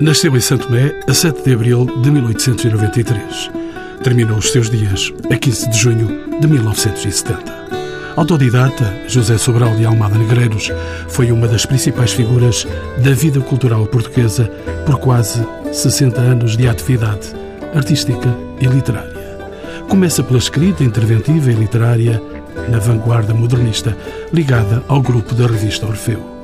Nasceu em Santo Tomé a 7 de abril de 1893. Terminou os seus dias a 15 de junho de 1970. Autodidata, José Sobral de Almada Negreiros foi uma das principais figuras da vida cultural portuguesa por quase 60 anos de atividade artística e literária. Começa pela escrita interventiva e literária na vanguarda modernista, ligada ao grupo da revista Orfeu.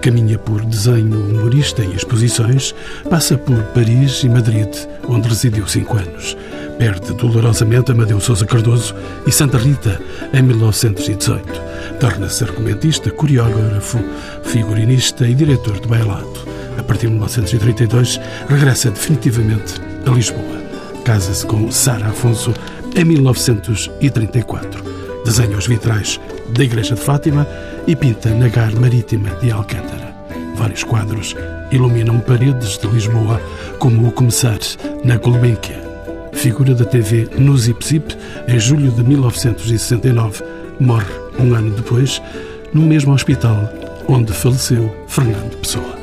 Caminha por desenho humorista e exposições, passa por Paris e Madrid, onde residiu cinco anos. Perde dolorosamente Amadeu Sousa Cardoso e Santa Rita em 1918. Torna-se argumentista, coreógrafo, figurinista e diretor de bailado. A partir de 1932, regressa definitivamente a Lisboa. Casa-se com Sara Afonso em 1934. Desenha os vitrais da Igreja de Fátima e pinta na Gar Marítima de Alcântara. Vários quadros iluminam paredes de Lisboa, como o Começar na Gulbenkian. Figura da TV no Zip Zip, em julho de 1969, morre um ano depois, no mesmo hospital onde faleceu Fernando Pessoa.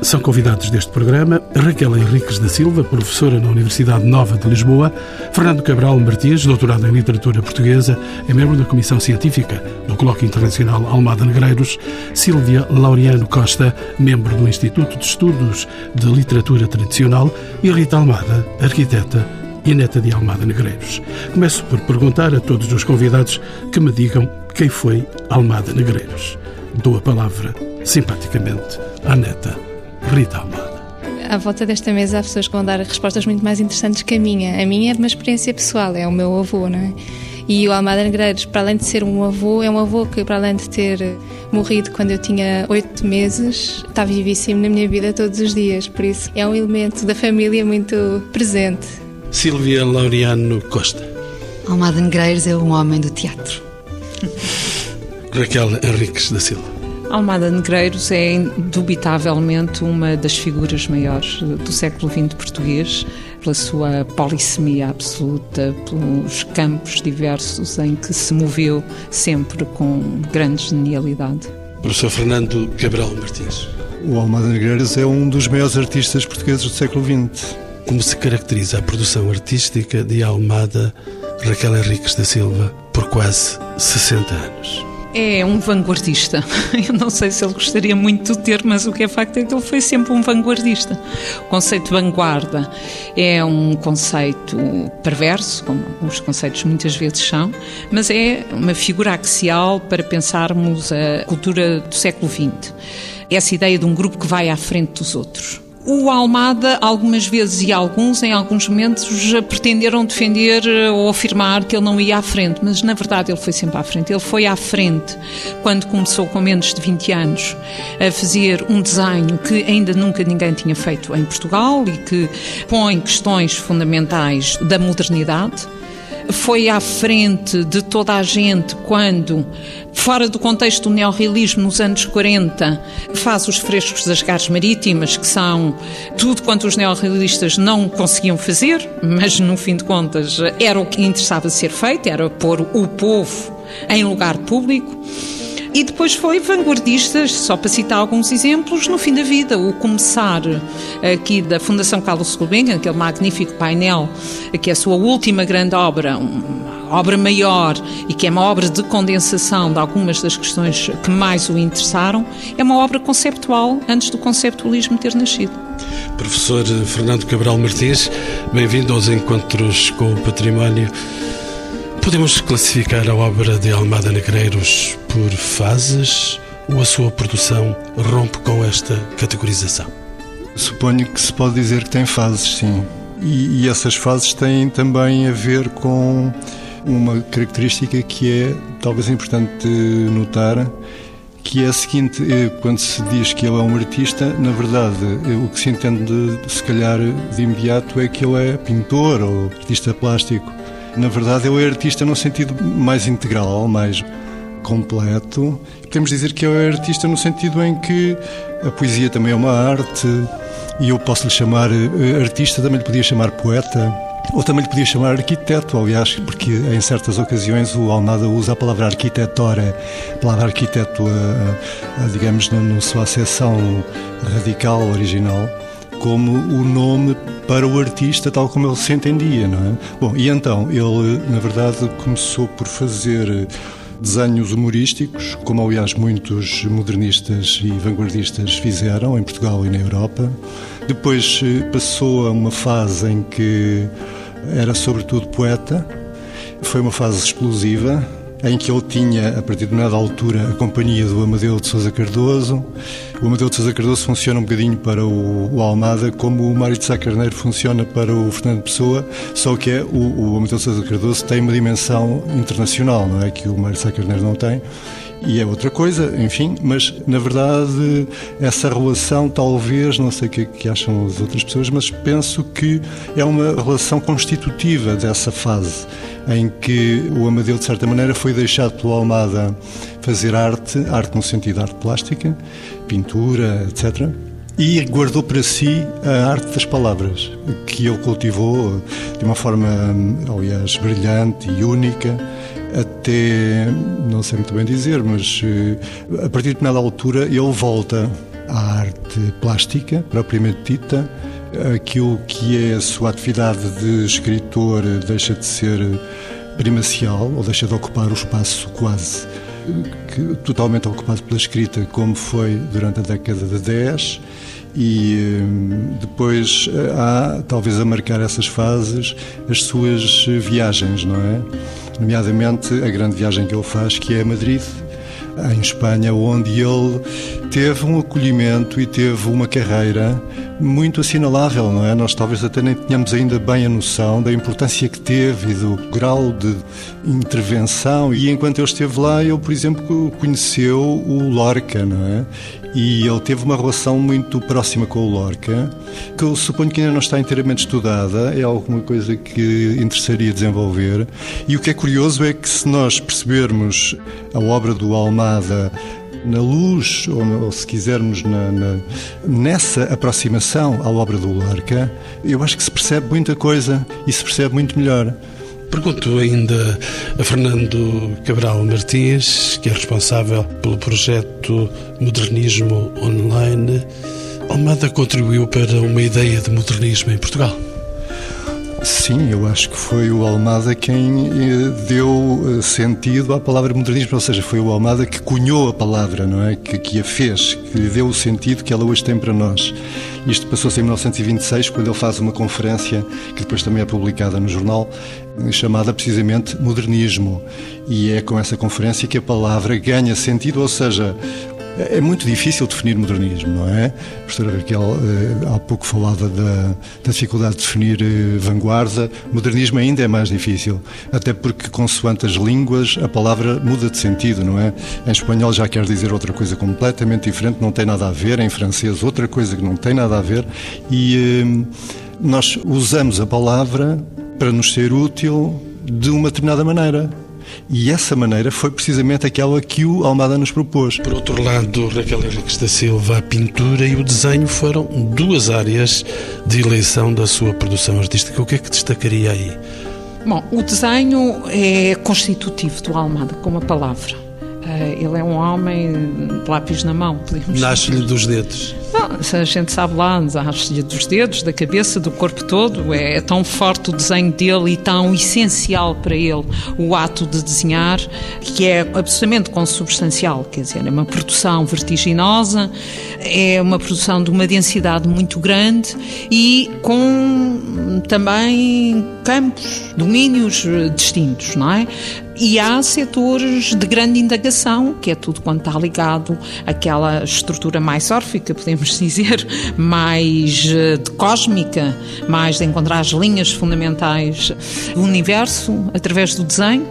São convidados deste programa Raquel Henriques da Silva, professora na Universidade Nova de Lisboa, Fernando Cabral Martins, doutorado em Literatura Portuguesa, é membro da Comissão Científica do Colóquio Internacional Almada Negreiros, Sílvia Laureano Costa, membro do Instituto de Estudos de Literatura Tradicional, e Rita Almada, arquiteta e neta de Almada Negreiros. Começo por perguntar a todos os convidados que me digam quem foi Almada Negreiros. Dou a palavra, simpaticamente, à neta Rita Almada. À volta desta mesa há pessoas que vão dar respostas muito mais interessantes que a minha. A minha é uma experiência pessoal, é o meu avô, não é? E o Almada Negreiros, para além de ser um avô, é um avô que, para além de ter morrido quando eu tinha oito meses, está vivíssimo na minha vida todos os dias. Por isso, é um elemento da família muito presente. Silvia Laureano Costa. Almada Negreiros é um homem do teatro. Raquel Henriques da Silva. Almada Negreiros é indubitavelmente uma das figuras maiores do século XX português, pela sua polissemia absoluta, pelos campos diversos em que se moveu sempre com grande genialidade. Professor Fernando Cabral Martins. O Almada Negreiros é um dos maiores artistas portugueses do século XX. Como se caracteriza a produção artística de Almada Raquel Henriques da Silva por quase 60 anos? É um vanguardista. Eu não sei se ele gostaria muito do ter, mas o que é facto é que ele foi sempre um vanguardista. O conceito de vanguarda é um conceito perverso, como os conceitos muitas vezes são, mas é uma figura axial para pensarmos a cultura do século XX. Essa ideia de um grupo que vai à frente dos outros. O Almada, algumas vezes e alguns, em alguns momentos, pretenderam defender eh, ou afirmar que ele não ia à frente, mas na verdade ele foi sempre à frente. Ele foi à frente quando começou com menos de 20 anos a fazer um desenho que ainda nunca ninguém tinha feito em Portugal e que põe questões fundamentais da modernidade foi à frente de toda a gente quando, fora do contexto do neorrealismo nos anos 40, faz os frescos das gares marítimas, que são tudo quanto os neorrealistas não conseguiam fazer, mas no fim de contas era o que interessava ser feito, era pôr o povo em lugar público. E depois foi vanguardistas, só para citar alguns exemplos, no fim da vida. O começar aqui da Fundação Carlos Gulbenkian, aquele magnífico painel, que é a sua última grande obra, uma obra maior e que é uma obra de condensação de algumas das questões que mais o interessaram, é uma obra conceptual antes do conceptualismo ter nascido. Professor Fernando Cabral Martins, bem-vindo aos Encontros com o Património. Podemos classificar a obra de Almada Negreiros por fases ou a sua produção rompe com esta categorização? Suponho que se pode dizer que tem fases, sim. E, e essas fases têm também a ver com uma característica que é talvez importante notar, que é a seguinte: eh, quando se diz que ele é um artista, na verdade, eh, o que se entende, se calhar, de imediato é que ele é pintor ou artista plástico. Na verdade, ele é artista no sentido mais integral, mais completo. Podemos dizer que é artista no sentido em que a poesia também é uma arte e eu posso lhe chamar eh, artista, também lhe podia chamar poeta. Ou também lhe podia chamar arquiteto, aliás, porque em certas ocasiões o Almada usa a palavra arquitetora, a palavra arquiteto, a, a, digamos, na sua acessão radical, original como o nome para o artista tal como ele se entendia, não é? Bom, e então ele, na verdade, começou por fazer desenhos humorísticos, como aliás muitos modernistas e vanguardistas fizeram em Portugal e na Europa. Depois eh, passou a uma fase em que era sobretudo poeta. Foi uma fase explosiva, em que ele tinha, a partir de determinada altura, a companhia do Amadeu de Sousa Cardoso. O Amadeu de Sousa Cardoso funciona um bocadinho para o, o Almada, como o Mário de Sá Carneiro funciona para o Fernando Pessoa, só que é, o, o Amadeu de Sousa Cardoso tem uma dimensão internacional, não é? Que o Mário de Sá Carneiro não tem e é outra coisa, enfim, mas na verdade essa relação talvez, não sei o que, é que acham as outras pessoas, mas penso que é uma relação constitutiva dessa fase em que o Amadeu de certa maneira foi deixado pelo Almada fazer arte, arte no sentido de arte plástica, pintura, etc. E guardou para si a arte das palavras, que ele cultivou de uma forma, aliás, brilhante e única, até, não sei muito bem dizer, mas eh, a partir de determinada altura ele volta à arte plástica, propriamente dita. Aquilo que é a sua atividade de escritor deixa de ser primacial, ou deixa de ocupar o espaço quase que, totalmente ocupado pela escrita, como foi durante a década de 10 e hum, depois eh, há, talvez a marcar essas fases, as suas viagens, não é? Nomeadamente a grande viagem que ele faz, que é a Madrid, em Espanha, onde ele teve um acolhimento e teve uma carreira muito assinalável, não é? Nós talvez até nem tenhamos ainda bem a noção da importância que teve e do grau de intervenção. E enquanto ele esteve lá, ele, por exemplo, conheceu o Lorca, não é? E ele teve uma relação muito próxima com o Lorca, que eu suponho que ainda não está inteiramente estudada, é alguma coisa que interessaria desenvolver. E o que é curioso é que se nós percebermos a obra do Almada na luz, ou, ou se quisermos, na, na, nessa aproximação à obra do Lorca, eu acho que se percebe muita coisa e se percebe muito melhor. Pergunto ainda a Fernando Cabral Martins, que é responsável pelo projeto Modernismo Online. Almada contribuiu para uma ideia de modernismo em Portugal? Sim, eu acho que foi o Almada quem eh, deu eh, sentido à palavra modernismo, ou seja, foi o Almada que cunhou a palavra, não é? Que, que a fez, que lhe deu o sentido que ela hoje tem para nós. Isto passou-se em 1926, quando ele faz uma conferência, que depois também é publicada no jornal, chamada precisamente Modernismo. E é com essa conferência que a palavra ganha sentido, ou seja, é muito difícil definir modernismo, não é? A professora Raquel eh, há pouco falava da, da dificuldade de definir eh, vanguarda. Modernismo ainda é mais difícil, até porque, consoante as línguas, a palavra muda de sentido, não é? Em espanhol já quer dizer outra coisa completamente diferente, não tem nada a ver. Em francês, outra coisa que não tem nada a ver. E eh, nós usamos a palavra para nos ser útil de uma determinada maneira. E essa maneira foi precisamente aquela que o Almada nos propôs. Por outro lado, Raquel Henriques da Silva, a pintura e o desenho foram duas áreas de eleição da sua produção artística. O que é que destacaria aí? Bom, o desenho é constitutivo do Almada, como a palavra. Eh, ele é um homem de lápis na mão, podemos Nasce-lhe dos dedos. Bom, a gente sabe lá, nasce-lhe dos dedos, da cabeça, do corpo todo. É, é, tão forte o desenho dele e tão essencial para ele o ato de desenhar, que é absolutamente consubstancial. Quer dizer, é uma produção vertiginosa, é uma produção de uma densidade muito grande e com também campos, domínios distintos, não é? E há setores de grande indagação, que é tudo quanto está ligado àquela estrutura mais órfica, podemos dizer, mais eh, de cósmica, mais de encontrar as linhas fundamentais do universo através do desenho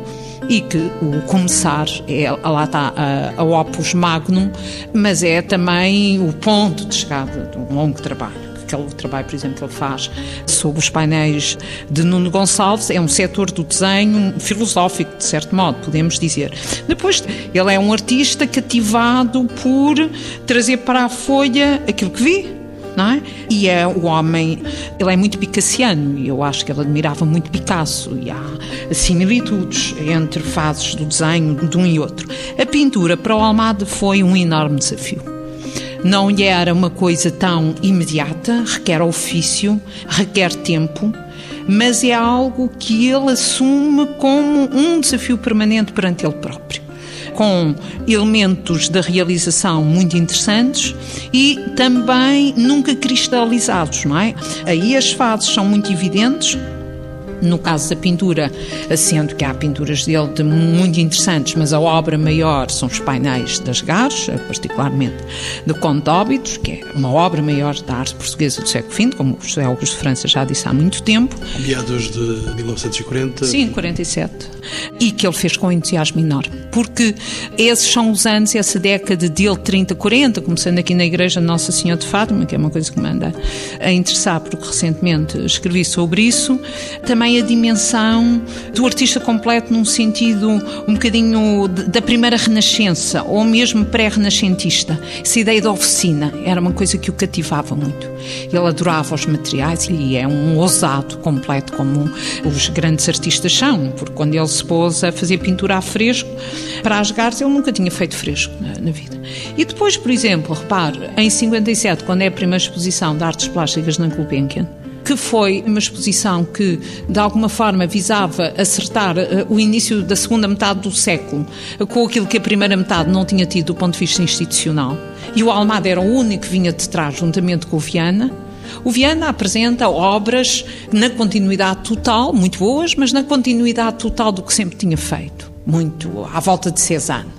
e que o começar é, lá está a, a opus magnum, mas é também o ponto de chegada de um longo trabalho aquele trabalho, por exemplo, que ele faz sobre os painéis de Nuno Gonçalves, é um setor do desenho filosófico, de certo modo, podemos dizer. Depois, ele é um artista cativado por trazer para a folha aquilo que vi, não é? E é o homem, ele é muito picassiano e eu acho que ele admirava muito Picasso e há similitudes entre fases do desenho de um e outro. A pintura para o Almada foi um enorme desafio Não lhe era uma coisa tão imediata, requer ofício, requer tempo, mas é algo que ele assume como um desafio permanente perante ele próprio com elementos da realização muito interessantes e também nunca cristalizados, não é? Aí as fases são muito evidentes, no caso da pintura, sendo que há pinturas dele de muito interessantes, mas a obra maior são os painéis das Gares, particularmente de Conde Óbitos, que é uma obra maior da arte portuguesa do século XX, como o José Augusto de França já disse há muito tempo. Meados de 1940? Sim, 47. E que ele fez com entusiasmo enorme, porque esses são os anos, essa década dele, 30, 40, começando aqui na Igreja de Nossa Senhora de Fátima, que é uma coisa que me anda a interessar, porque recentemente escrevi sobre isso. Também também a dimensão do artista completo num sentido um bocadinho da primeira renascença, ou mesmo pré-renascentista. Essa ideia da oficina era uma coisa que o cativava muito. Ele adorava os materiais e é um ousado completo, como os grandes artistas são, porque quando ele se pôs a fazer pintura a fresco, para as garças, ele nunca tinha feito fresco na, na vida. E depois, por exemplo, repare, em 57, quando é a primeira exposição de artes plásticas na Gulbenkian, que foi uma exposição que, de alguma forma, visava acertar uh, o início da segunda metade do século com aquilo que a primeira metade não tinha tido do ponto de vista institucional. E o Almada era o único que vinha de trás, juntamente com o Viana. O Viana apresenta obras na continuidade total, muito boas, mas na continuidade total do que sempre tinha feito, muito à volta de Cézanne.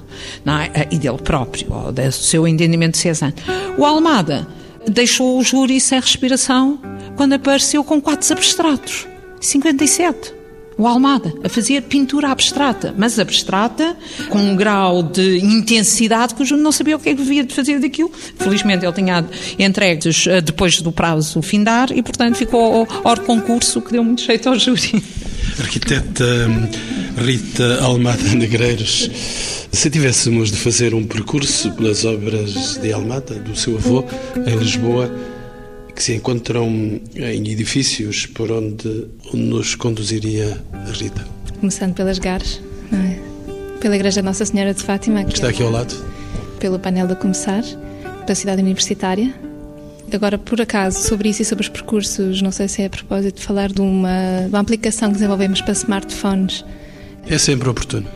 É? E dele próprio, do seu entendimento de Cézanne. O Almada deixou o júri sem respiração quando apareceu com quadros abstratos. 57. O Almada, a fazer pintura abstrata, mas abstrata, com um grau de intensidade que o Júnior não sabia o que é que devia de fazer daquilo. Felizmente ele tinha entregues eh, depois do prazo findar e, portanto, ficou ao concurso que deu muito jeito ao júri. Arquiteta hum, Rita Almada Negreiros, se tivéssemos de fazer um percurso pelas obras de Almada, do seu avô, em Lisboa, que se encontram em edifícios por onde, nos conduziria a Rita? Começando pelas Gares, é? pela Igreja Nossa Senhora de Fátima, que está aqui ao lado. Pelo painel de Começar, pela cidade universitária. Agora, por acaso, sobre isso e sobre os percursos, não sei se é a propósito de falar de uma, uma aplicação que desenvolvemos para smartphones. É sempre oportuno.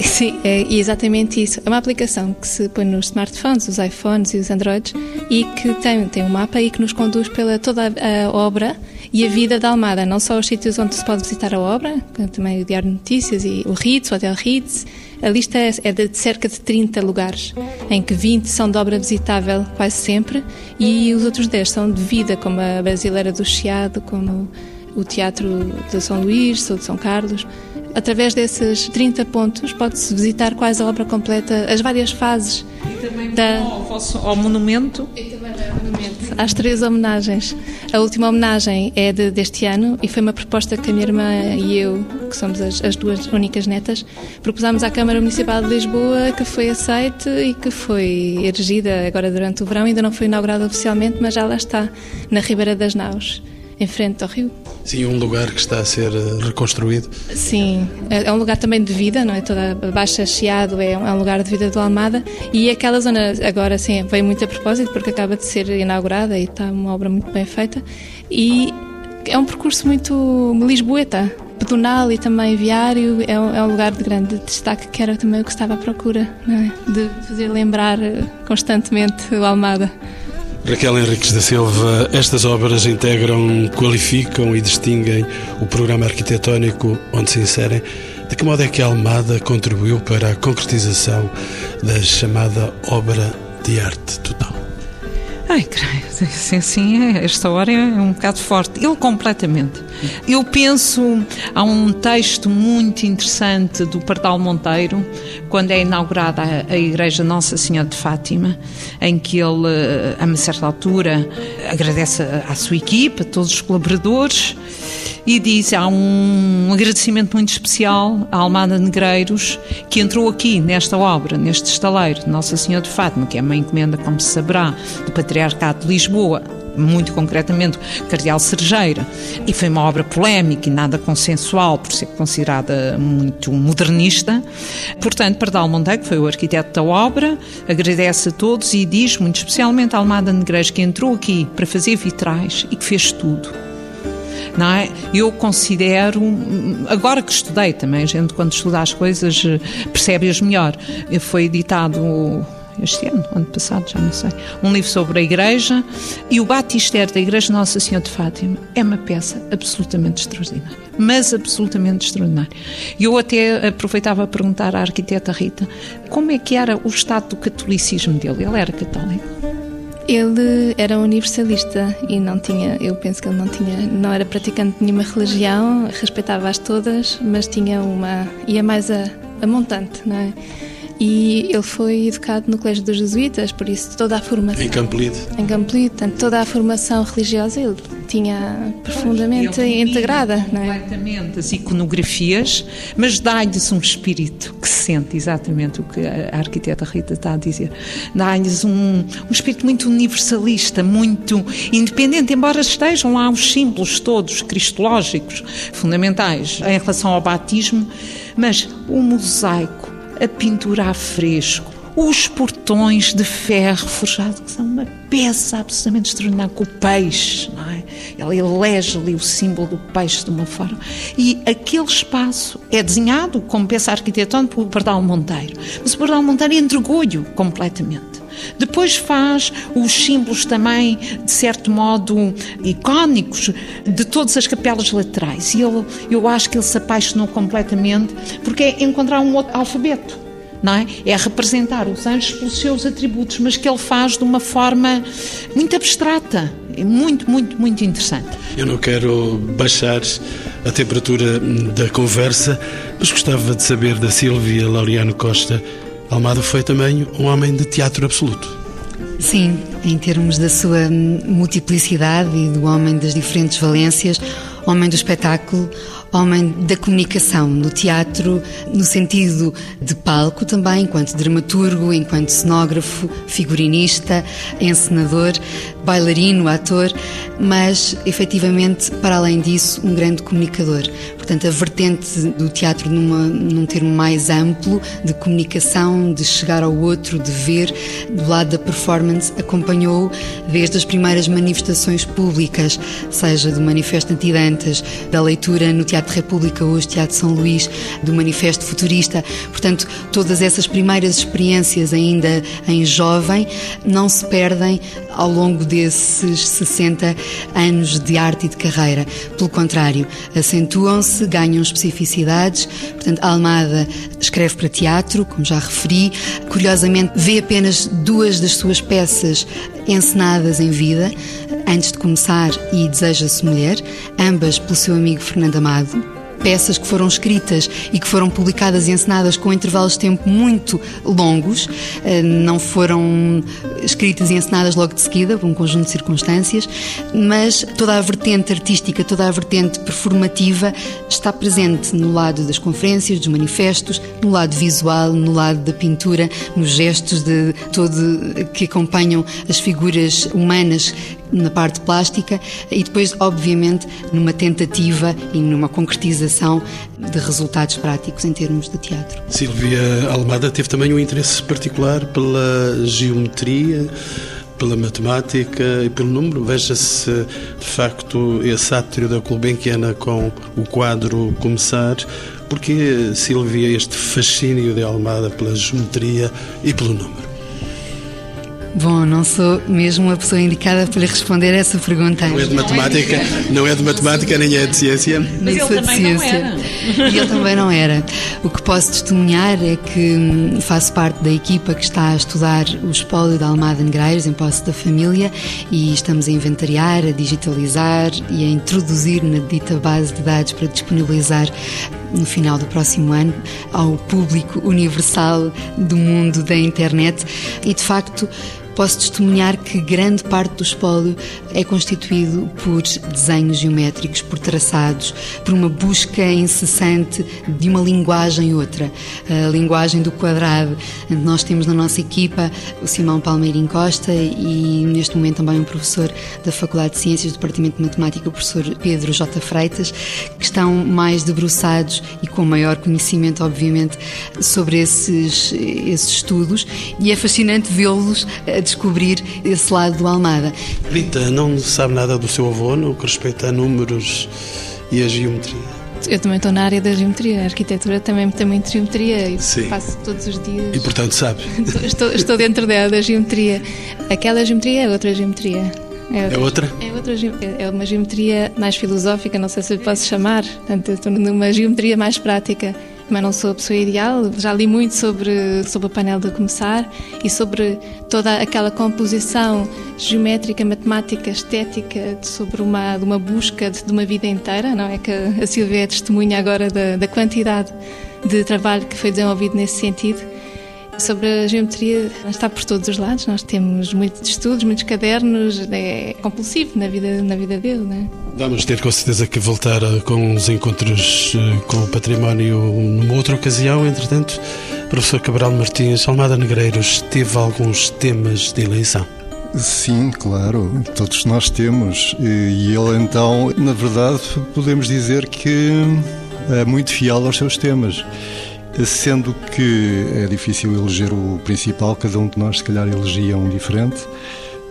Sim, é exatamente isso. É uma aplicação que se põe nos smartphones, os iPhones e os Androids e que tem, tem um mapa e que nos conduz pela toda a, obra e a vida da Almada, não só os sítios onde se pode visitar a obra, também o Diário de Notícias e o Ritz, o Hotel Ritz. A lista é, é de cerca de 30 lugares, em que 20 são de obra visitável quase sempre e os outros 10 são de vida, como a Brasileira do Chiado, como o Teatro de São Luís, ou de São Carlos. Através desses 30 pontos pode-se visitar quase a obra completa, as várias fases. E também da... ao, vosso, ao monumento? E também ao monumento. Às três homenagens. A última homenagem é de, deste ano e foi uma proposta que a minha irmã e eu, que somos as, as duas únicas netas, propusámos à Câmara Municipal de Lisboa, que foi aceite e que foi erigida agora durante o verão. Ainda não foi inaugurada oficialmente, mas já lá está, na Ribeira das Naus em frente ao rio. Sim, um lugar que está a ser eh, reconstruído. Sim, é, é um lugar também de vida, não é? Toda a Baixa Chiado é, é um lugar de vida do Almada e aquela zona agora sim veio muito a propósito porque acaba de ser inaugurada e está uma obra muito bem feita e é um percurso muito lisboeta, pedonal e também viário, é um, é um, lugar de grande destaque que era também o que estava à procura, é? de fazer lembrar eh, constantemente o Almada. Raquel Henriques da Silva, estas obras integram, qualificam e distinguem o programa arquitetónico onde se inserem. De que modo é que a Almada contribuiu para a concretização da chamada obra de arte total? Ai, creio, assim, assim, esta hora é um bocado forte. Ele completamente. Eu penso, há um texto muito interessante do Pardal Monteiro, quando é inaugurada a, Igreja Nossa Senhora de Fátima, em que ele, a uma certa altura, agradece à sua equipa, a todos os colaboradores, e diz: há um agradecimento muito especial à Almada Negreiros, que entrou aqui nesta obra, neste estaleiro de Nossa Senhora de Fátima, que é uma encomenda, como se saberá, do Patriarca Patriarcado de Lisboa, muito concretamente Cardeal Sergeira, e foi uma obra polémica e nada consensual, por ser considerada muito modernista. Portanto, Pardal Monteiro, que foi o arquiteto da obra, agradece a todos e diz, muito especialmente a Almada Negreiros, que entrou aqui para fazer vitrais e que fez tudo. É? Eu considero, agora que estudei também, a gente quando estuda as coisas percebe-as melhor. Foi editado este ano, ano passado, já não sei, um livro sobre a Igreja e o Batistério da Igreja Nossa Senhora de Fátima é uma peça absolutamente extraordinária, mas absolutamente extraordinária. E eu até aproveitava a perguntar à arquiteta Rita como é que era o estado do catolicismo dele. Ele era católico? Ele era universalista e não tinha, eu penso que ele não tinha, não era praticante de nenhuma religião, respeitava-as todas, mas tinha uma, ia mais a, a montante, não é? E ele foi educado no Colégio dos Jesuítas, por isso toda a formação. Em Campolide. Em Campolide, portanto, toda a formação religiosa ele tinha profundamente ele integrada. Não é? Completamente as iconografias, mas dá-lhes um espírito que sente exatamente o que a arquiteta Rita está a dizer. Dá-lhes um, um espírito muito universalista, muito independente, embora estejam lá os símbolos todos cristológicos fundamentais em relação ao batismo, mas o mosaico a pintura a fresco, os portões de ferro forjado, que são uma peça absolutamente extraordinária, com o peixe, não é? Ele elege ali o símbolo do peixe de uma forma. E aquele espaço é desenhado como peça arquitetônica por Pardal Monteiro, mas o Pardal Monteiro entregou-lhe completamente. Depois faz os símbolos também, de certo modo, icónicos de todas as capelas laterais. E ele, eu acho que ele se apaixonou completamente porque é encontrar um outro alfabeto. É? é representar os anjos pelos seus atributos, mas que ele faz de uma forma muito abstrata. É muito, muito, muito interessante. Eu não quero baixar a temperatura da conversa, mas gostava de saber da Silvia Laureano Costa Almada foi também um homem de teatro absoluto. Sim, em termos da sua multiplicidade e do homem das diferentes valências, homem do espetáculo, homem da comunicação, do teatro, no sentido de palco também, enquanto dramaturgo, enquanto cenógrafo, figurinista, encenador, bailarino, ator, mas efetivamente, para além disso, um grande comunicador. Portanto, a vertente do teatro numa, num termo mais amplo, de comunicação, de chegar ao outro, de ver, do lado da performance, acompanhou desde as primeiras manifestações públicas, seja do Manifesto Antidantas, da leitura no Teatro República, hoje Teatro São Luís, do Manifesto Futurista. Portanto, todas essas primeiras experiências ainda em jovem não se perdem ao longo desses 60 anos de arte e de carreira. Pelo contrário, acentuam-se, ganham especificidades. Portanto, Almada escreve para teatro, como já referi. Curiosamente, vê apenas duas das suas peças encenadas em vida, antes de começar e Deseja-se Mulher, ambas pelo seu amigo Fernando Amado peças que foram escritas e que foram publicadas e encenadas com intervalos de tempo muito longos, eh, não foram escritas e encenadas logo de seguida, por um conjunto de circunstâncias, mas toda a vertente artística, toda a vertente performativa está presente no lado das conferências, dos manifestos, no lado visual, no lado da pintura, nos gestos de todo que acompanham as figuras humanas na parte plástica e depois, obviamente, numa tentativa e numa concretização de resultados práticos em termos de teatro. Silvia Almada teve também um interesse particular pela geometria, pela matemática e pelo número. Veja-se, de facto, esse átrio da Gulbenkiana com o quadro Começar. Porque, Silvia, este fascínio de Almada pela geometria e pelo número? Bom, não sou mesmo a pessoa indicada para responder essa pergunta. Não é de matemática, não é de matemática nem é de ciência. Mas ele também ciência. não era. E ele também não era. O que posso testemunhar é que hum, faço parte da equipa que está a estudar o espólio da Almada Negreiros em posse da família e estamos a inventariar, a digitalizar e a introduzir na dita base de dados para disponibilizar no final do próximo ano ao público universal do mundo da internet e de facto posso testemunhar que grande parte do espólio é constituído por desenhos geométricos, por traçados, por uma busca incessante de uma linguagem outra, a linguagem do quadrado. Nós temos na nossa equipa o Simão Palmeirim Costa e neste momento também um professor da Faculdade de Ciências do Departamento de Matemática, o professor Pedro J. Freitas, que estão mais debruçados e com maior conhecimento, obviamente, sobre esses, esses estudos e é fascinante vê-los a descobrir esse lado do Almada. Rita, não sabe nada do seu avô no que respeita a números e a geometria? Eu também estou na área da geometria, a arquitetura também tem muito geometria e Sim. faço todos os dias. E portanto sabe? estou, estou dentro dela, da geometria. Aquela geometria é outra geometria. É outra? É outra? É uma geometria mais filosófica, não sei se posso chamar. Portanto, estou numa geometria mais prática mas não sou a pessoa ideal. Já li muito sobre, sobre o painel de começar e sobre toda aquela composição geométrica, matemática, estética, sobre uma, de uma busca de, de uma vida inteira, não é? Que a Silvia é testemunha agora da, da quantidade de trabalho que foi desenvolvido nesse sentido. Sobre a geometria, está por todos os lados. Nós temos muitos estudos, muitos cadernos, é compulsivo na vida, na vida dele. Não é? Vamos ter com certeza que voltar com os encontros eh, com o património numa outra ocasião. Entretanto, professor Cabral Martins, Almada Negreiros, teve alguns temas de eleição. Sim, claro, todos nós temos. E ele então, na verdade, podemos dizer que é muito fiel aos seus temas. Sendo que é difícil eleger o principal, cada um de nós, se calhar, elegia um diferente,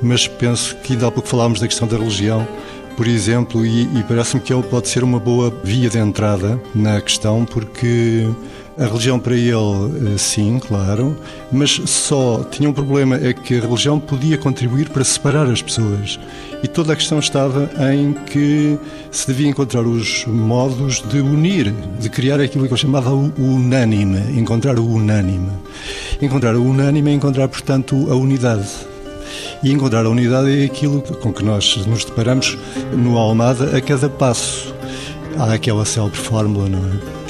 mas penso que ainda há pouco falámos da questão da religião, por exemplo, e, e parece-me que ele pode ser uma boa via de entrada na questão, porque a religião para ele, eh, sim, claro, mas só tinha um problema, é que a religião podia contribuir para separar as pessoas. E toda a questão estava em que se devia encontrar os modos de unir, de criar aquilo que eu chamava o unânime, encontrar o unânime. Encontrar o unânime é encontrar, portanto, a unidade. E encontrar a unidade é aquilo com que nós nos deparamos no Almada a cada passo. Há aquela célebre fórmula, não é?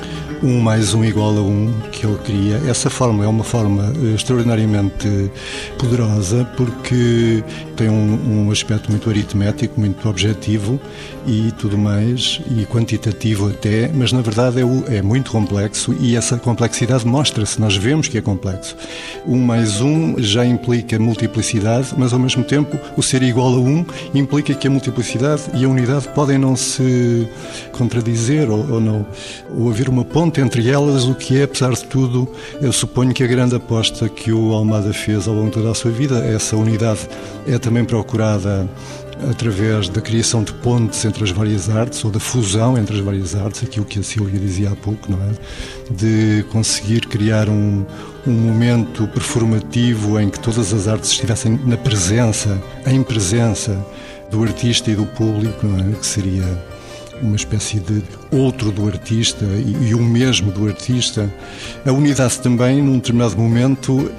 1 mais 1 igual a 1 que ele cria. Essa fórmula é uma forma eh, extraordinariamente poderosa porque tem um, um, aspecto muito aritmético, muito objetivo e tudo mais, e quantitativo até, mas na verdade é, é muito complexo e essa complexidade mostra-se, nós vemos que é complexo. 1 mais 1 já implica multiplicidade, mas ao mesmo tempo o ser igual a 1 implica que a multiplicidade e a unidade podem não se contradizer ou, ou não, ou haver uma ponte entre elas, o que é, apesar de tudo, eu suponho que a grande aposta que o Almada fez ao longo de toda a sua vida, essa unidade é também procurada através da criação de pontes entre as várias artes ou da fusão entre as várias artes, aquilo que a Silvia dizia há pouco, não é? De conseguir criar um, um momento performativo em que todas as artes estivessem na presença, em presença do artista e do público, não é? Que seria uma espécie de outro do artista e, e o mesmo do artista. A unidade também, num determinado momento,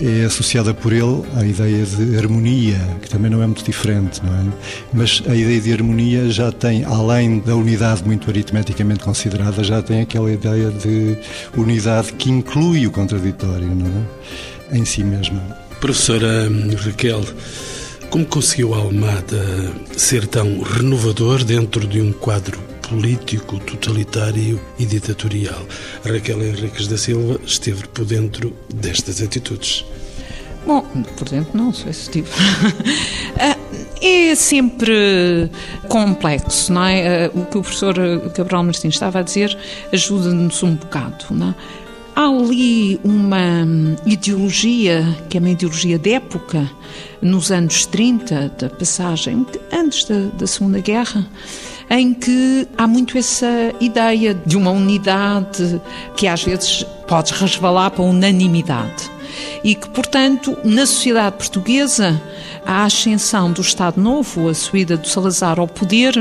é associada por ele à ideia de harmonia, que também não é muito diferente, não é? Mas a ideia de harmonia já tem, além da unidade muito aritmeticamente considerada, já tem aquela ideia de unidade que inclui o contraditório, não é? Em si mesma. Professora Raquel, como conseguiu Almada ser tão renovador dentro de um quadro político, totalitário e ditatorial? Raquel Henriques da Silva esteve por dentro destas atitudes. Bom, por dentro não, sou esse tipo. é sempre complexo, não é? O que o professor Gabriel Martins estava a dizer ajuda-nos um bocado, não é? Há ali uma ideologia, que é uma ideologia de época, nos anos 30, da passagem, antes da, da Segunda Guerra, em que há muito essa ideia de uma unidade que às vezes pode resvalar para a unanimidade. E que, portanto, na sociedade portuguesa, a ascensão do Estado Novo, a subida do Salazar ao poder,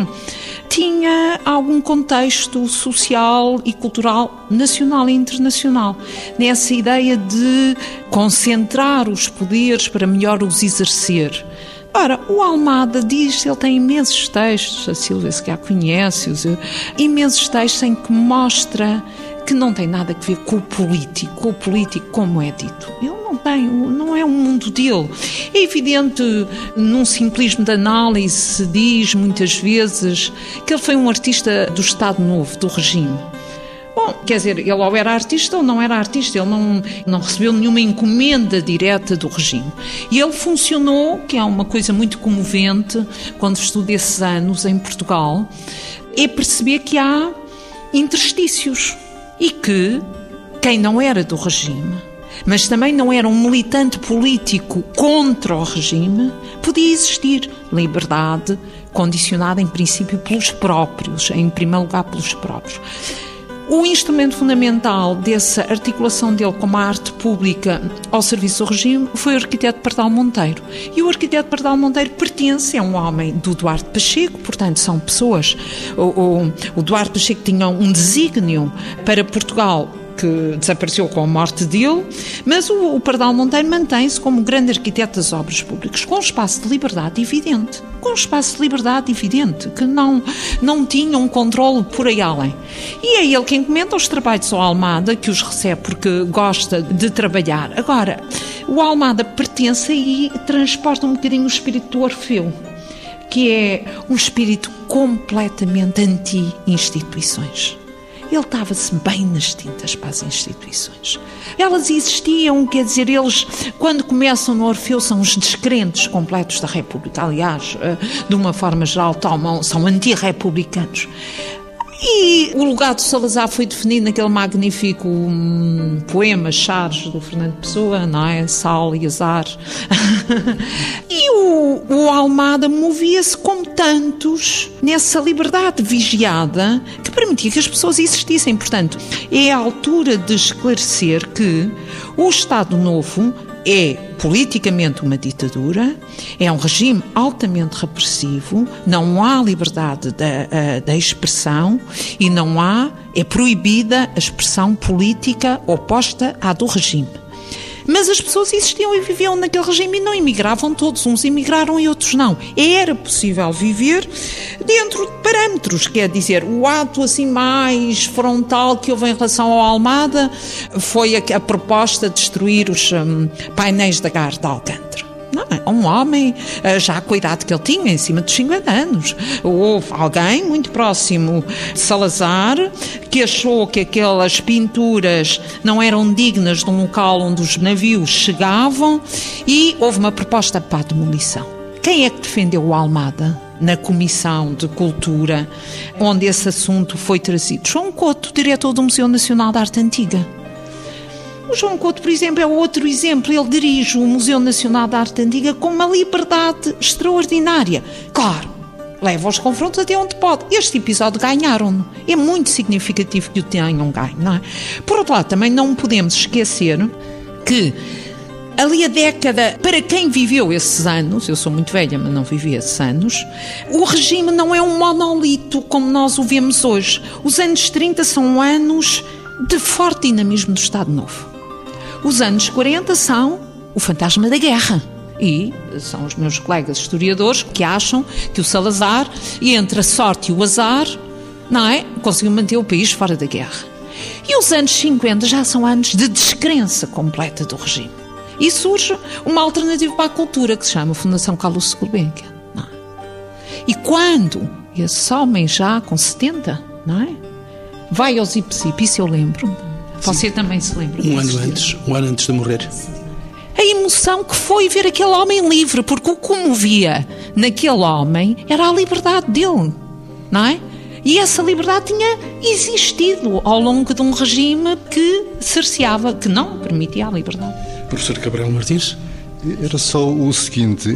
tinha algum contexto social e cultural nacional e internacional. Nessa ideia de concentrar os poderes para melhor os exercer. Ora, o Almada diz, ele tem imensos textos, a Silvia se já conhece-os, imensos textos em que mostra que não tem nada a ver com o político, com o político como é dito. Ele não bem, não é o mundo dele. É evidente, num simplismo de análise, se diz muitas vezes que ele foi um artista do Estado Novo, do regime. Bom, quer dizer, ele ou era artista ou não era artista, ele não, não recebeu nenhuma encomenda direta do regime. E ele funcionou, que é uma coisa muito comovente, quando estudo esses anos em Portugal, é perceber que há interstícios e que quem não era do regime, mas também não era um militante político contra o regime, podia existir liberdade condicionada em princípio pelos próprios, em primeiro lugar pelos próprios. O instrumento fundamental dessa articulação dele como arte pública ao serviço do regime foi o arquiteto Pardal Monteiro. E o arquiteto Pardal Monteiro pertence a um homem do Duarte Pacheco, portanto são pessoas. O, o, o Duarte Pacheco tinha um desígnio para Portugal que desapareceu com a morte dele, mas o, o Pardal Monteiro mantém-se como grande arquiteto das obras públicas, com um espaço de liberdade evidente. Com um espaço de liberdade evidente, que não, não tinha um controle por aí além. E é ele que encomenda os trabalhos ao Almada, que os recebe porque gosta de trabalhar. Agora, o Almada pertence e transporta um bocadinho o espírito do Orfeu que é um espírito completamente anti-instituições ele estava-se bem nas tintas para as instituições. Elas existiam, quer dizer, eles, quando começam no Orfeu, são os descrentes completos da República. Aliás, eh, de uma forma geral, tomam, são antirrepublicanos. E o lugar do Salazar foi definido naquele magnífico um, poema Chaves do Fernando Pessoa, não é? Sal e azar. e o, o Almada movia-se como tantos nessa liberdade vigiada que permitia que as pessoas existissem. Portanto, é a altura de esclarecer que o Estado Novo é politicamente uma ditadura, é um regime altamente repressivo, não há liberdade da, eh, da expressão e não há, é proibida a expressão política oposta à do regime. Mas as pessoas existiam e viviam naquele regime e não imigravam todos, uns imigraram e outros não. Era possível viver dentro de parâmetros, quer dizer, o ato assim mais frontal que houve em relação ao Almada foi a, a proposta de destruir os um, painéis da Garda Alcântara. Não, é um homem, eh, já a idade que ele tinha, em cima dos 50 anos. Houve alguém muito próximo de Salazar que achou que aquelas pinturas não eram dignas de um local onde os navios chegavam e houve uma proposta para a demolição. Quem é que defendeu o Almada? na Comissão de Cultura, onde esse assunto foi trazido. João Couto, diretor do Museu Nacional de Arte Antiga. O João Couto, por exemplo, é outro exemplo. Ele dirige o Museu Nacional de Arte Antiga com uma liberdade extraordinária. Claro, leva os confrontos até onde pode. Este episódio ganharam-no. É muito significativo que o tenham ganho, não é? Por outro lado, também não podemos esquecer que ali a década, para quem viveu esses anos, eu sou muito velha, mas não vivi esses anos, o regime não é um monolito como nós o vemos hoje. Os anos 30 são anos de forte dinamismo do Estado Novo. Os anos 40 são o fantasma da guerra. E são os meus colegas historiadores que acham que o Salazar, entre a sorte e o azar, não é? Conseguiu manter o país fora da guerra. E os anos 50 já são anos de descrença completa do regime. E surge uma alternativa para a cultura que se chama Fundação Carlos Gulbenkian. É? E quando esse homem já com 70, não é? Vai aos Ipsip, isso eu lembro você também se lembra Um ano antes, um ano antes de morrer. A emoção que foi ver aquele homem livre, porque o que comovia naquele homem era a liberdade dele, não é? E essa liberdade tinha existido ao longo de um regime que cerceava, que não permitia a liberdade. Professor Cabral Martins? Era só o seguinte,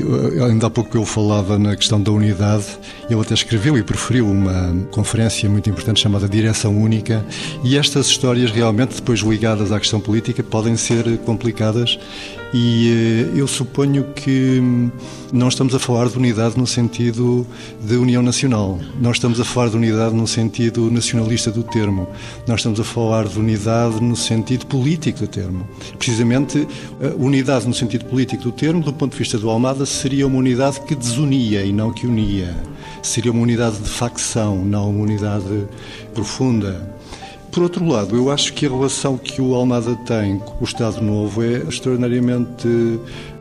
ainda há pouco eu falava na questão da unidade, ele até escreveu e preferiu uma conferência muito importante chamada Direção Única, e estas histórias realmente, depois ligadas à questão política, podem ser complicadas e eh, eu suponho que hum, não estamos a falar de unidade no sentido de união nacional. Nós estamos a falar de unidade no sentido nacionalista do termo. Nós estamos a falar de unidade no sentido político do termo. Precisamente, a unidade no sentido político do termo, do ponto de vista do Almada, seria uma unidade que desunia e não que unia. Seria uma unidade de facção, não uma unidade profunda. Por outro lado, eu acho que a relação que o Almada tem com o Estado Novo é extraordinariamente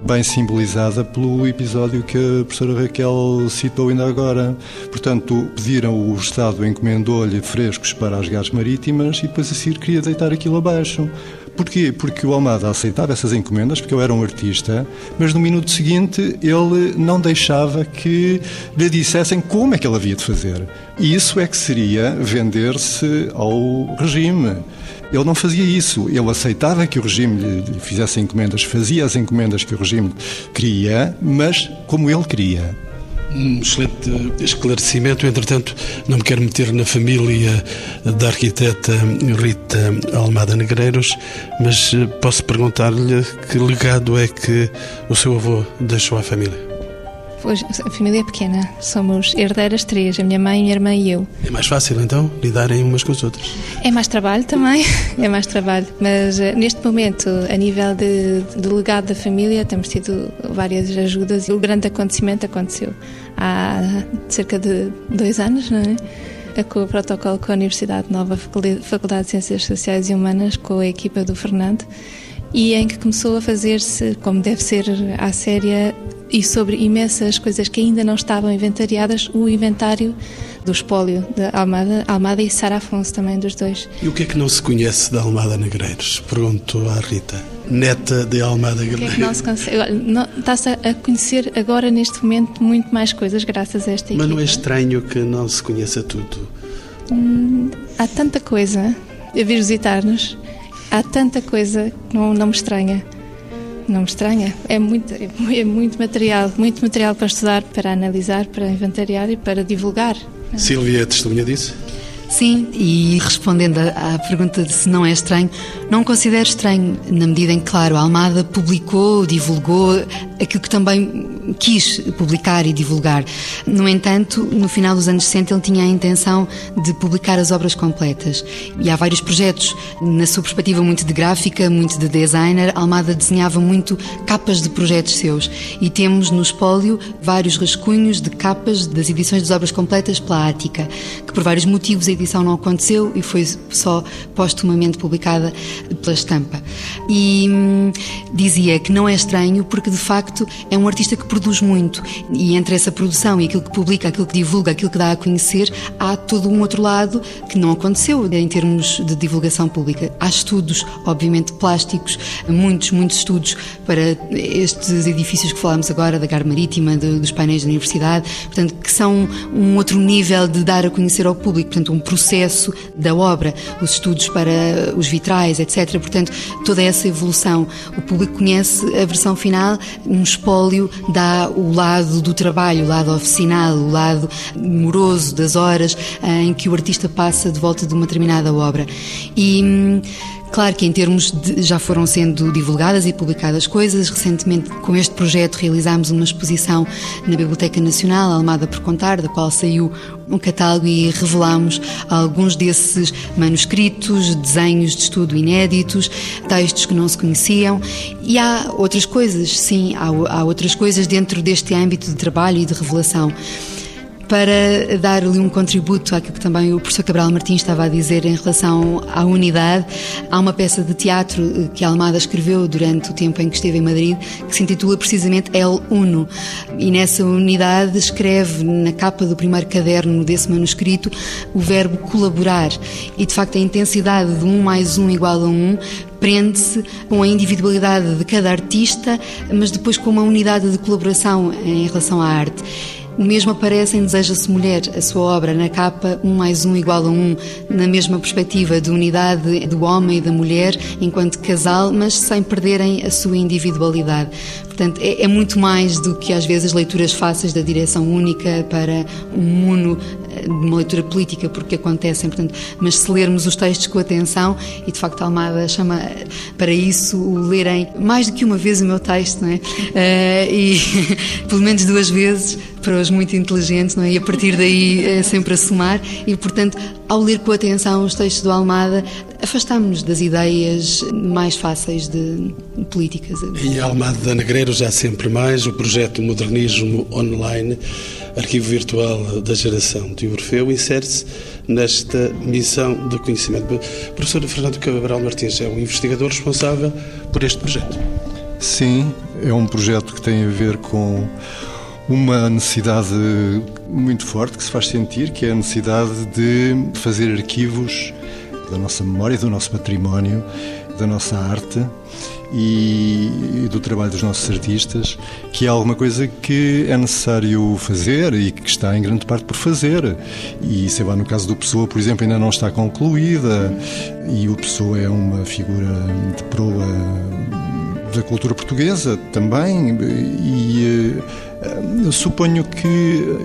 bem simbolizada pelo episódio que a professora Raquel citou ainda agora. Portanto, pediram, o Estado encomendou-lhe frescos para as gás marítimas e depois a CIR queria deitar aquilo abaixo. Porquê? Porque o Almada aceitava essas encomendas, porque eu era um artista, mas no minuto seguinte ele não deixava que lhe dissessem como é que ele havia de fazer. E isso é que seria vender-se ao regime. Ele não fazia isso. Ele aceitava que o regime lhe fizesse encomendas, fazia as encomendas que o regime queria, mas como ele queria um excelente esclarecimento. Entretanto, não me quero meter na família da arquiteta Rita Almada Negreiros, mas eh, posso perguntar-lhe que legado é que o seu avô deixou à família? A família é pequena, somos herdeiras três, a minha mãe, a minha irmã e eu. É mais fácil então lidarem umas com as outras? É mais trabalho também, é mais trabalho, mas uh, neste momento, a nível de, de legado da família, temos tido várias ajudas e o grande acontecimento aconteceu há cerca de dois anos, não é? é com o protocolo com a Universidade Nova, Faculdade de Ciências Sociais e Humanas, com a equipa do Fernando, e em que começou a fazer-se, como deve ser à séria, e sobre imensas coisas que ainda não estavam inventariadas, o inventário do espólio de Almada, Almada e Sara Afonso também, dos dois. E o que é que não se conhece da Almada Negreiros? Perguntou à Rita, neta de Almada Negreiros. É se consegue? Está-se a conhecer agora, neste momento, muito mais coisas graças a esta equipa. Mas não é estranho que não se conheça tudo? Hum, há tanta coisa a vir visitar-nos, há tanta coisa que não, não me estranha. Não me estranha. É muito, é muito material, muito material para estudar, para analisar, para inventariar e para divulgar. Silvia é testemunha disso? Sim, e respondendo à pergunta de se não é estranho, não considero estranho, na medida em que, claro, a Almada publicou, divulgou aquilo que também quis publicar e divulgar. No entanto, no final dos anos 60 ele tinha a intenção de publicar as obras completas. E há vários projetos, na sua perspectiva muito de gráfica, muito de designer, Almada desenhava muito capas de projetos seus. E temos no espólio vários rascunhos de capas das edições das obras completas pela Ática, que por vários motivos a edição não aconteceu e foi só postumamente publicada pela estampa. E hum, dizia que não é estranho porque, de facto, é um artista que produz muito e entre essa produção e aquilo que publica, aquilo que divulga, aquilo que dá a conhecer, há todo um outro lado que não aconteceu em termos de divulgação pública. Há estudos, obviamente, plásticos, muitos, muitos estudos para estes edifícios que falámos agora, da Gar Marítima, dos painéis da Universidade, portanto, que são um outro nível de dar a conhecer ao público, portanto, um processo da obra, os estudos para os vitrais, etc. Portanto, toda essa evolução. O público conhece a versão final, um espólio dá o lado do trabalho, o lado oficinal, o lado moroso das horas em que o artista passa de volta de uma determinada obra. E hum, Claro que em termos de, já foram sendo divulgadas e publicadas coisas. Recentemente, com este projeto, realizámos uma exposição na Biblioteca Nacional, Almada por Contar, da qual saiu um catálogo e revelámos alguns desses manuscritos, desenhos de estudo inéditos, textos que não se conheciam. E há outras coisas, sim, há, há outras coisas dentro deste âmbito de trabalho e de revelação para dar-lhe um contributo àquilo que também o professor Cabral Martins estava a dizer em relação à unidade. Há uma peça de teatro eh, que Almada escreveu durante o tempo em que esteve em Madrid, que se intitula precisamente El Uno. E nessa unidade escreve na capa do primeiro caderno desse manuscrito o verbo colaborar. E de facto a intensidade de um mais um igual a um prende-se com a individualidade de cada artista, mas depois com uma unidade de colaboração em relação à arte. O mesmo aparece em Deseja-se Mulher, a sua obra, na capa um mais um igual a um, na mesma perspectiva de unidade do homem e da mulher enquanto casal, mas sem perderem a sua individualidade. Portanto, é, é muito mais do que às vezes leituras fáceis da direção única para um muno de uma leitura política, porque acontecem, portanto, mas se lermos os textos com atenção, e de facto a Almada chama para isso o lerem mais do que uma vez o meu texto, não é? Uh, e pelo menos duas vezes, para os muito inteligentes, não é? E a partir daí é sempre a somar e, portanto, ao ler com atenção os textos do Almada, afastámos-nos das ideias mais fáceis de políticas. Em Almada Negreiros há sempre mais o projeto Modernismo Online, arquivo virtual da geração de Orfeu, insere-se nesta missão de conhecimento. professor Fernando Cabral Martins é o investigador responsável por este projeto. Sim, é um projeto que tem a ver com uma necessidade muito forte que se faz sentir, que é a necessidade de fazer arquivos da nossa memória, do nosso património, da nossa arte e, do trabalho dos nossos artistas, que é alguma coisa que é necessário fazer e que está em grande parte por fazer. E sei lá, no caso do Pessoa, por exemplo, ainda não está concluída. E o Pessoa é uma figura de proa da cultura portuguesa também. E uh, suponho que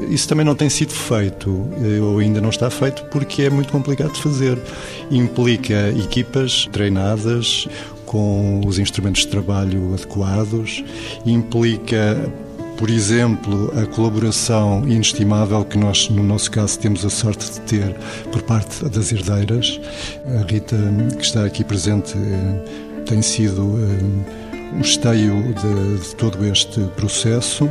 isso também não tem sido feito eh, ou ainda não está feito porque é muito complicado de fazer. Implica equipas treinadas com os instrumentos de trabalho adequados implica por exemplo, a colaboração inestimável que nós, no nosso caso, temos a sorte de ter por parte das herdeiras. A Rita, que está aqui presente, tem sido um esteio de, de todo este processo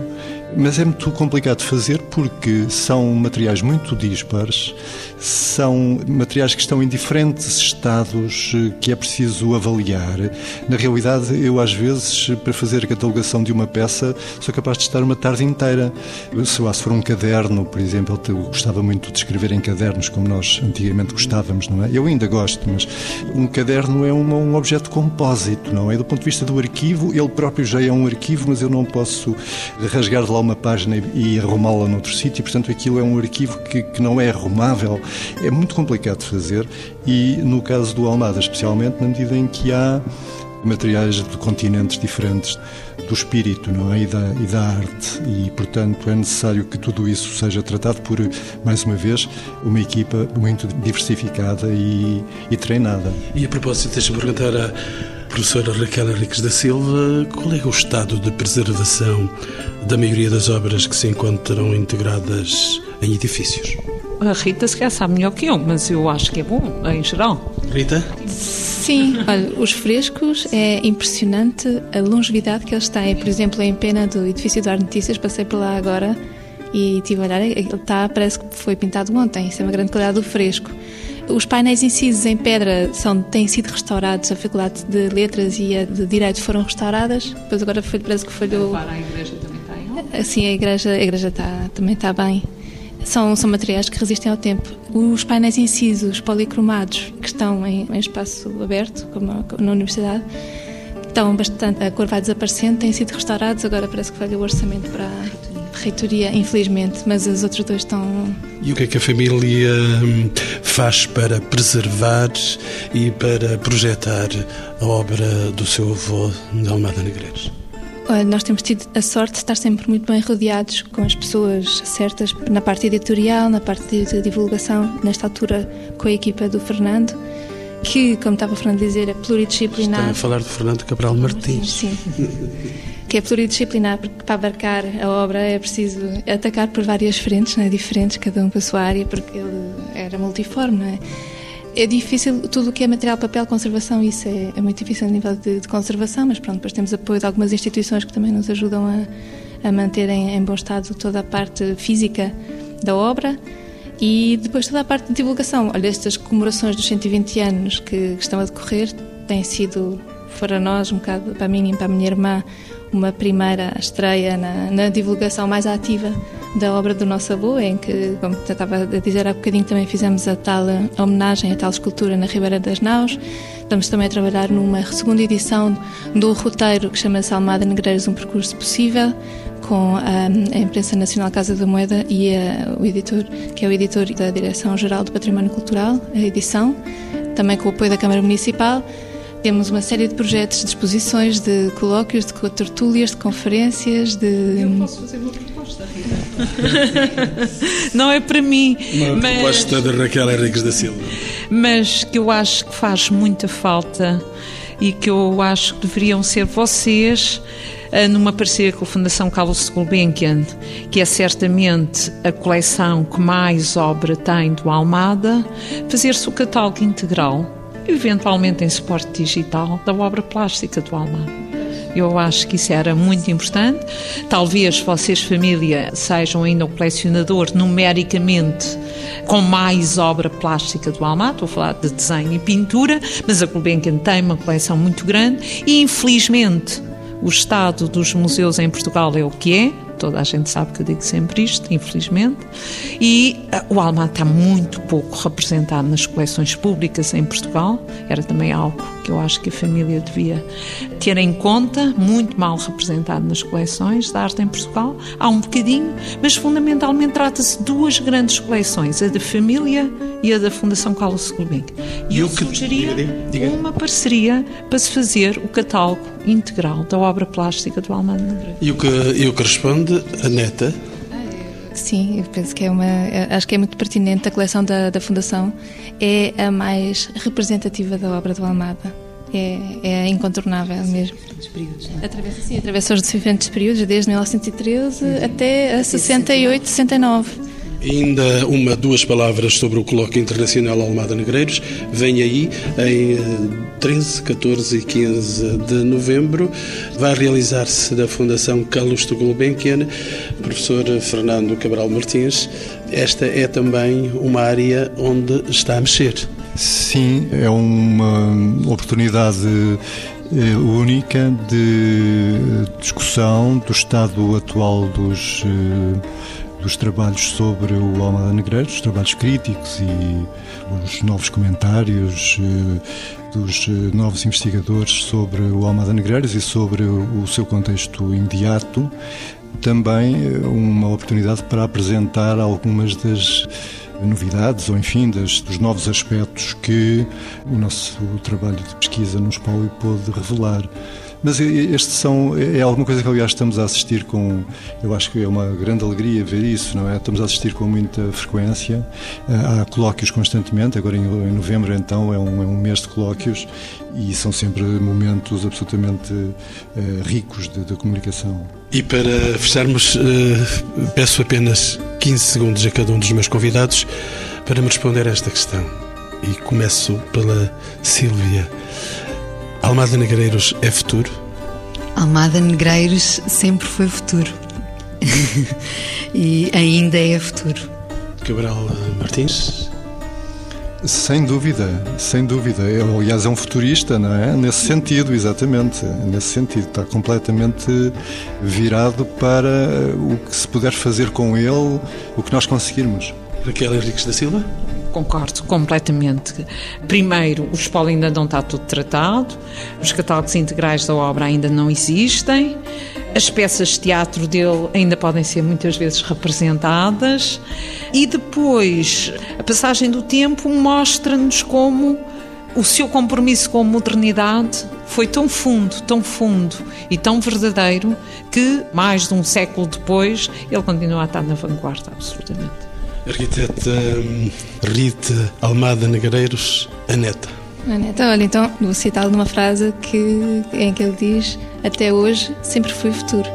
mas é muito complicado de fazer porque são materiais muito dispares, são materiais que estão em diferentes estados eh, que é preciso avaliar. Na realidade, eu às vezes, para fazer a catalogação de uma peça, sou capaz de estar uma tarde inteira. Se lá se for um caderno, por exemplo, eu gostava muito de escrever em cadernos, como nós antigamente gostávamos, não é? Eu ainda gosto, mas um caderno é um, um objeto compósito, não é? Do ponto de vista do arquivo, ele próprio já é um arquivo, mas eu não posso rasgar de lá uma página e arrumá-la noutro sítio, portanto aquilo é um arquivo que, que não é arrumável, é muito complicado de fazer e no caso do Almada especialmente, na medida em que há materiais de continentes diferentes do espírito não é? e, da, e da arte e, portanto, é necessário que tudo isso seja tratado por, mais uma vez, uma equipa muito diversificada e, e treinada. E a propósito, deixa-me perguntar a professora Raquel Henriques da Silva, qual é o estado de preservação da maioria das obras que se encontram integradas em edifícios? A Rita se calhar sabe melhor que eu, mas eu acho que é bom, em geral. Rita? Sim, olha, os frescos é impressionante a longevidade que eles têm. Por exemplo, em pena do edifício do Ar Notícias, passei por lá agora e tive a olhar, ele está, parece que foi pintado ontem, isso é uma grande qualidade do fresco. Os painéis incisos em pedra são, têm sido restaurados, a faculdade de letras e a de direito foram restauradas, depois agora foi, parece que falhou. Para a igreja também está em Sim, a igreja, a igreja está, também está bem. São, são materiais que resistem ao tempo. Os painéis incisos policromados, que estão em, em espaço aberto, como na universidade, estão bastante. A cor vai desaparecendo, têm sido restaurados, agora parece que falha o orçamento para reitoria, infelizmente, mas os outros dois estão. E o que é que a família hum, faz para preservar e para projetar a obra do seu avô, de Almada Negreiros? Nós temos tido a sorte de estar sempre muito bem rodeados com as pessoas certas na parte editorial, na parte de divulgação, nesta altura com a equipa do Fernando, que, como estava o Fernando a dizer, é pluridisciplinar. Está a falar de Fernando Cabral Martins. Sim. que é pluridisciplinar, porque para abarcar a obra é preciso atacar por várias frentes, não é? diferentes, cada um com a sua área, porque ele era multiforme, não é? É difícil, tudo o que é material, papel, conservação, isso é, é muito difícil a nível de, de, conservação, mas pronto, depois temos apoio de algumas instituições que também nos ajudam a, a manter em, em bom estado toda a parte física da obra e depois toda a parte de divulgação. Olha, estas comemorações dos 120 anos que, que estão a decorrer têm sido, para nós, um bocado, para mim e para a minha irmã, uma primeira estreia na, na, divulgação mais ativa da obra do nosso avô, em que, como estava a dizer há bocadinho, também fizemos a tal homenagem, a tal escultura na Ribeira das Naus. Estamos também a trabalhar numa segunda edição do roteiro que chama-se Almada Negreiros, um percurso possível, com a, a Imprensa Nacional Casa da Moeda e a, o editor, que é o editor da Direção-Geral do Património Cultural, a edição, também com o apoio da Câmara Municipal. Temos uma série de projetos, de exposições, de colóquios, de tertúlias, de conferências, de... Eu posso fazer uma proposta, Rita. Não é para mim. Uma mas... proposta de Raquel Henriques da Silva. Mas que eu acho que faz muita falta e que eu acho que deveriam ser vocês eh, numa parceria com a Fundação Carlos Gulbenkian, que é certamente a coleção que mais obra tem do Almada, fazer-se o catálogo integral, eventualmente em suporte digital, da obra plástica do Almada. Eu acho que isso era muito importante. Talvez vocês, família, sejam ainda o colecionador numericamente com mais obra plástica do Almada. Estou a falar de desenho e pintura, mas a Gulbenkian tem uma coleção muito grande e, infelizmente, o estado dos museus em Portugal é o que é toda a gente sabe que eu digo sempre isto, infelizmente, e uh, o Almada está muito pouco representado nas coleções públicas em Portugal, era também algo que eu acho que a família devia ter em conta, muito mal representado nas coleções de arte em Portugal, há um bocadinho, mas fundamentalmente trata-se de duas grandes coleções, a da família e a da Fundação Carlos Gulbenkian. E eu, eu sugeria diga, diga. uma parceria para se fazer o catálogo integral da obra plástica do Almada Negreiro. E o que, e o que responde a neta? Sim, eu penso que é uma. Acho que é muito pertinente. A coleção da, da Fundação é a mais representativa da obra do Almada. É, é incontornável mesmo. Períodos, é? atravessa, sim, atravessa os diferentes períodos, desde 1913 até a 68, 69. Ainda uma, duas palavras sobre o Colóquio Internacional Almada Negreiros. Vem aí em 13, 14 e 15 de novembro. Vai realizar-se da Fundação Calusto Gulbenkian, professor Fernando Cabral Martins. Esta é também uma área onde está a mexer. Sim, é uma oportunidade eh, única de discussão do estado atual dos eh, dos trabalhos sobre o Almada Negreiros, os trabalhos críticos e os novos comentários eh, dos eh, novos investigadores sobre o Almada Negreiros e sobre o seu contexto imediato. Também eh, uma oportunidade para apresentar algumas das novidades ou, enfim, das, dos novos aspectos que o nosso trabalho de pesquisa nos pode revelar. Mas este são, é alguma coisa que, aliás, estamos a assistir com. Eu acho que é uma grande alegria ver isso, não é? Estamos a assistir com muita frequência. Há colóquios constantemente, agora em novembro, então, é um, é um mês de colóquios e são sempre momentos absolutamente uh, ricos de, de, comunicação. E para fecharmos, uh, peço apenas 15 segundos a cada um dos meus convidados para me responder a esta questão. E começo pela Sílvia. Almada Negreiros é futuro? Almada Negreiros sempre foi futuro. e ainda é futuro. Cabral Martins? Sem dúvida, sem dúvida. É, aliás, é um futurista, não é? Nesse sentido, exatamente. Nesse sentido. Está completamente virado para o que se puder fazer com ele, o que nós conseguirmos. Raquel Henriques da Silva? Concordo completamente. Primeiro, o espólio ainda não está tudo tratado, os catálogos integrais da obra ainda não existem, as peças de teatro dele ainda podem ser muitas vezes representadas e depois a passagem do tempo mostra-nos como o seu compromisso com a modernidade foi tão fundo, tão fundo e tão verdadeiro que, mais de um século depois, ele continua a estar na vanguarda, absolutamente. Arquiteta hum, Rita Almada Negreiros, a neta. A neta, olha, então vou citá-lo numa frase que, em que ele diz: Até hoje sempre fui futuro.